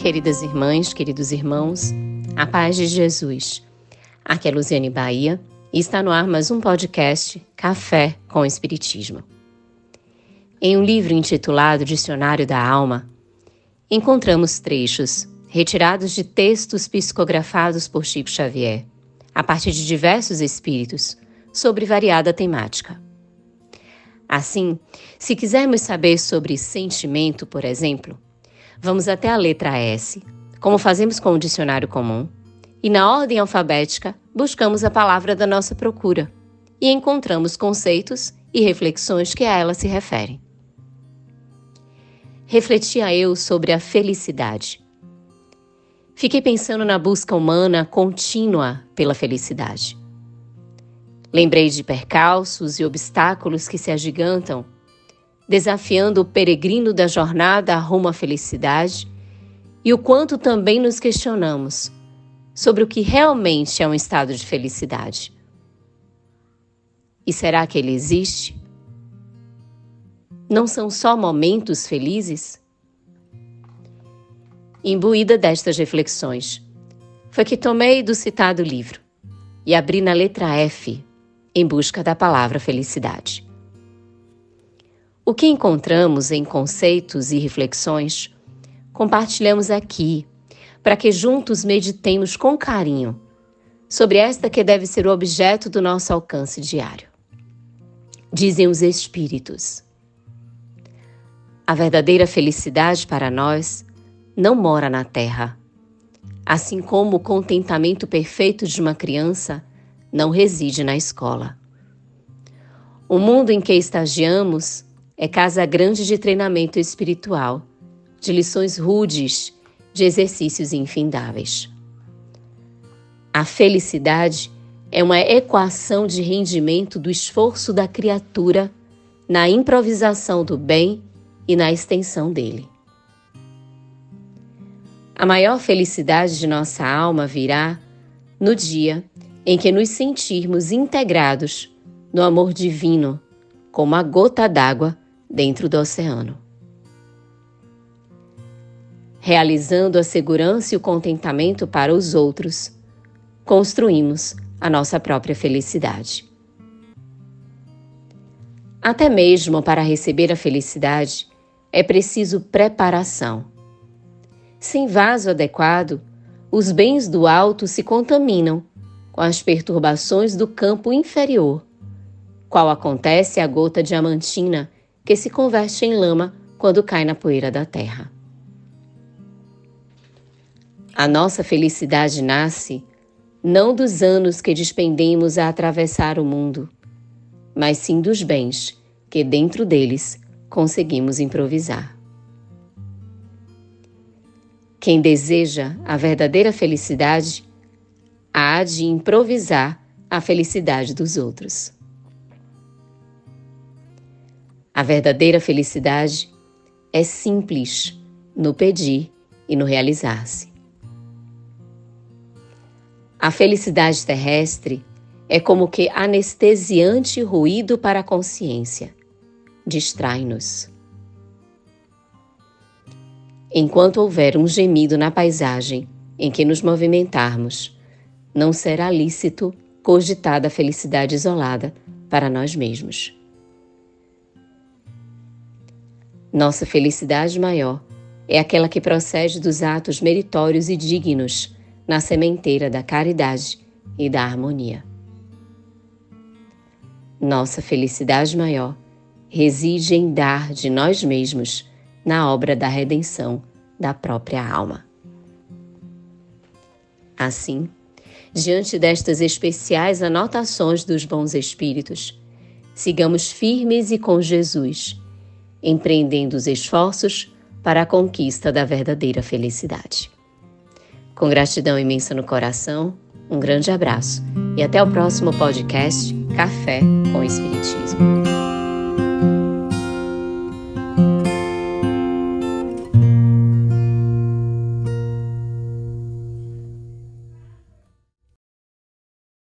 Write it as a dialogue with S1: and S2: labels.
S1: queridas irmãs, queridos irmãos, a paz de Jesus. Aqui é Luziane Bahia e está no ar mais um podcast Café com Espiritismo. Em um livro intitulado Dicionário da Alma, encontramos trechos retirados de textos psicografados por Chico Xavier, a partir de diversos espíritos, sobre variada temática. Assim, se quisermos saber sobre sentimento, por exemplo, vamos até a letra S, como fazemos com o dicionário comum, e na ordem alfabética buscamos a palavra da nossa procura e encontramos conceitos e reflexões que a ela se referem. Refletia eu sobre a felicidade. Fiquei pensando na busca humana contínua pela felicidade. Lembrei de percalços e obstáculos que se agigantam desafiando o peregrino da jornada rumo à felicidade, e o quanto também nos questionamos sobre o que realmente é um estado de felicidade. E será que ele existe? Não são só momentos felizes? Imbuída destas reflexões, foi que tomei do citado livro e abri na letra F em busca da palavra felicidade. O que encontramos em conceitos e reflexões, compartilhamos aqui, para que juntos meditemos com carinho sobre esta que deve ser o objeto do nosso alcance diário. Dizem os Espíritos. A verdadeira felicidade para nós não mora na terra, assim como o contentamento perfeito de uma criança não reside na escola. O mundo em que estagiamos é casa grande de treinamento espiritual, de lições rudes, de exercícios infindáveis. A felicidade é uma equação de rendimento do esforço da criatura na improvisação do bem e na extensão dele. A maior felicidade de nossa alma virá no dia em que nos sentirmos integrados no amor divino, como a gota d'água dentro do oceano. Realizando a segurança e o contentamento para os outros, construímos a nossa própria felicidade. Até mesmo para receber a felicidade é preciso preparação. Sem vaso adequado, os bens do alto se contaminam com as perturbações do campo inferior, qual acontece à gota diamantina que se converte em lama quando cai na poeira da terra. A nossa felicidade nasce não dos anos que despendemos a atravessar o mundo, mas sim dos bens que dentro deles conseguimos improvisar. Quem deseja a verdadeira felicidade há de improvisar a felicidade dos outros. A verdadeira felicidade é simples no pedir e no realizar-se. A felicidade terrestre é como que anestesiante ruído para a consciência. Distrai-nos. Enquanto houver um gemido na paisagem em que nos movimentarmos, não será lícito cogitar a felicidade isolada para nós mesmos. Nossa felicidade maior é aquela que procede dos atos meritórios e dignos na sementeira da caridade e da harmonia. Nossa felicidade maior reside em dar de nós mesmos na obra da redenção da própria alma. Assim, diante destas especiais anotações dos bons espíritos, sigamos firmes e com Jesus empreendendo os esforços para a conquista da verdadeira felicidade. Com gratidão imensa no coração, um grande abraço e até o próximo podcast Café com Espiritismo.